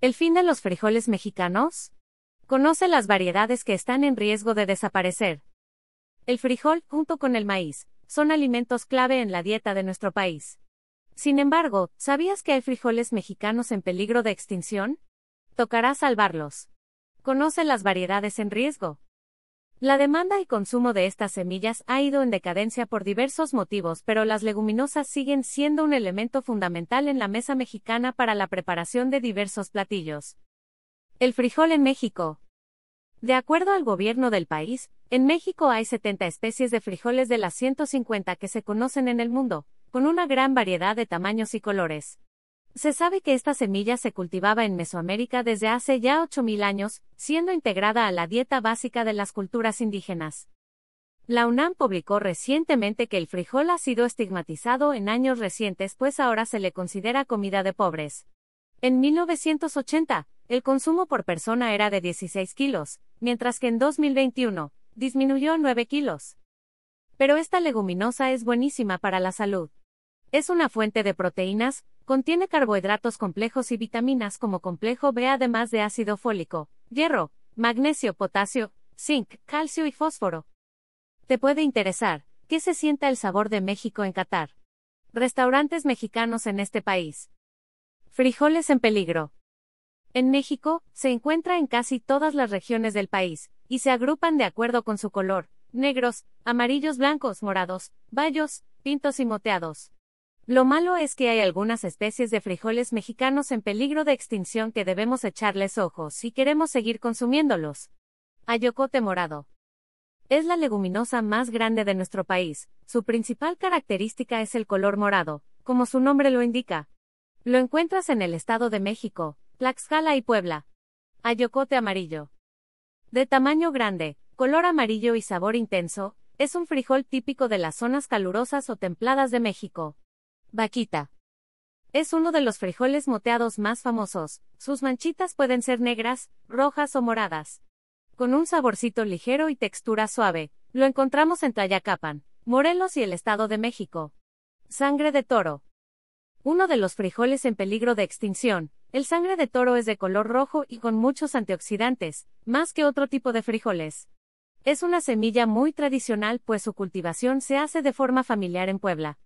¿El fin de los frijoles mexicanos? Conoce las variedades que están en riesgo de desaparecer. El frijol, junto con el maíz, son alimentos clave en la dieta de nuestro país. Sin embargo, ¿sabías que hay frijoles mexicanos en peligro de extinción? Tocará salvarlos. Conoce las variedades en riesgo. La demanda y consumo de estas semillas ha ido en decadencia por diversos motivos, pero las leguminosas siguen siendo un elemento fundamental en la mesa mexicana para la preparación de diversos platillos. El frijol en México. De acuerdo al gobierno del país, en México hay 70 especies de frijoles de las 150 que se conocen en el mundo, con una gran variedad de tamaños y colores. Se sabe que esta semilla se cultivaba en Mesoamérica desde hace ya 8.000 años, siendo integrada a la dieta básica de las culturas indígenas. La UNAM publicó recientemente que el frijol ha sido estigmatizado en años recientes pues ahora se le considera comida de pobres. En 1980, el consumo por persona era de 16 kilos, mientras que en 2021, disminuyó a 9 kilos. Pero esta leguminosa es buenísima para la salud. Es una fuente de proteínas, contiene carbohidratos complejos y vitaminas como complejo B además de ácido fólico, hierro, magnesio, potasio, zinc, calcio y fósforo. Te puede interesar, ¿qué se sienta el sabor de México en Qatar? Restaurantes mexicanos en este país. Frijoles en peligro. En México, se encuentra en casi todas las regiones del país, y se agrupan de acuerdo con su color, negros, amarillos, blancos, morados, bayos, pintos y moteados. Lo malo es que hay algunas especies de frijoles mexicanos en peligro de extinción que debemos echarles ojos si queremos seguir consumiéndolos. Ayocote morado. Es la leguminosa más grande de nuestro país. Su principal característica es el color morado, como su nombre lo indica. Lo encuentras en el Estado de México, Tlaxcala y Puebla. Ayocote amarillo. De tamaño grande, color amarillo y sabor intenso, es un frijol típico de las zonas calurosas o templadas de México. Vaquita. Es uno de los frijoles moteados más famosos, sus manchitas pueden ser negras, rojas o moradas. Con un saborcito ligero y textura suave, lo encontramos en Tlayacapan, Morelos y el Estado de México. Sangre de toro. Uno de los frijoles en peligro de extinción, el sangre de toro es de color rojo y con muchos antioxidantes, más que otro tipo de frijoles. Es una semilla muy tradicional pues su cultivación se hace de forma familiar en Puebla.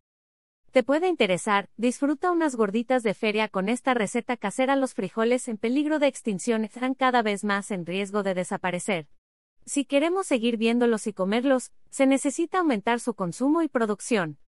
Te puede interesar, disfruta unas gorditas de feria con esta receta casera. Los frijoles en peligro de extinción están cada vez más en riesgo de desaparecer. Si queremos seguir viéndolos y comerlos, se necesita aumentar su consumo y producción.